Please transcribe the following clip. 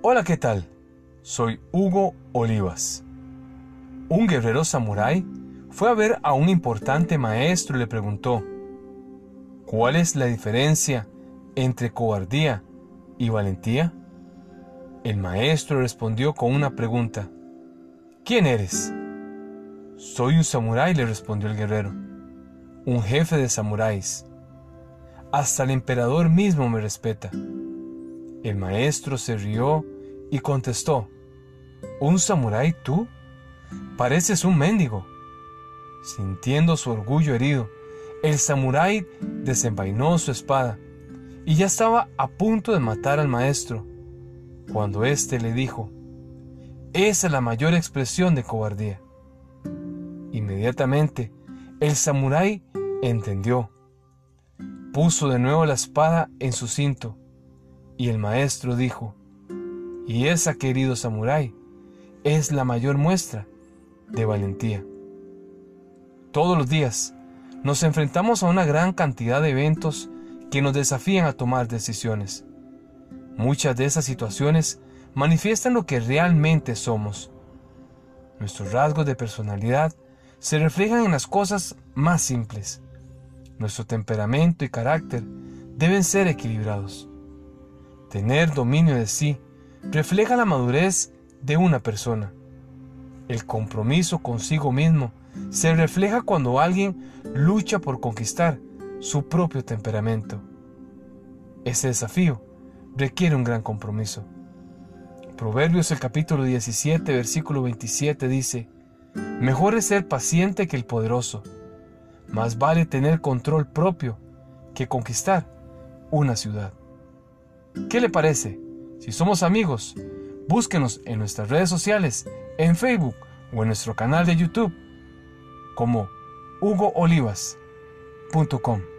Hola, ¿qué tal? Soy Hugo Olivas. Un guerrero samurái fue a ver a un importante maestro y le preguntó, ¿cuál es la diferencia entre cobardía y valentía? El maestro respondió con una pregunta, ¿quién eres? Soy un samurái, le respondió el guerrero, un jefe de samuráis. Hasta el emperador mismo me respeta. El maestro se rió y contestó, ¿Un samurái tú? Pareces un mendigo. Sintiendo su orgullo herido, el samurái desenvainó su espada y ya estaba a punto de matar al maestro, cuando éste le dijo, Esa es la mayor expresión de cobardía. Inmediatamente, el samurái entendió. Puso de nuevo la espada en su cinto, y el maestro dijo, Y esa, querido samurái, es la mayor muestra de valentía. Todos los días nos enfrentamos a una gran cantidad de eventos que nos desafían a tomar decisiones. Muchas de esas situaciones manifiestan lo que realmente somos. Nuestros rasgos de personalidad se reflejan en las cosas más simples. Nuestro temperamento y carácter deben ser equilibrados. Tener dominio de sí refleja la madurez de una persona. El compromiso consigo mismo se refleja cuando alguien lucha por conquistar su propio temperamento. Ese desafío requiere un gran compromiso. Proverbios el capítulo 17, versículo 27 dice, Mejor es ser paciente que el poderoso. Más vale tener control propio que conquistar una ciudad. ¿Qué le parece? Si somos amigos, búsquenos en nuestras redes sociales, en Facebook o en nuestro canal de YouTube como hugoolivas.com.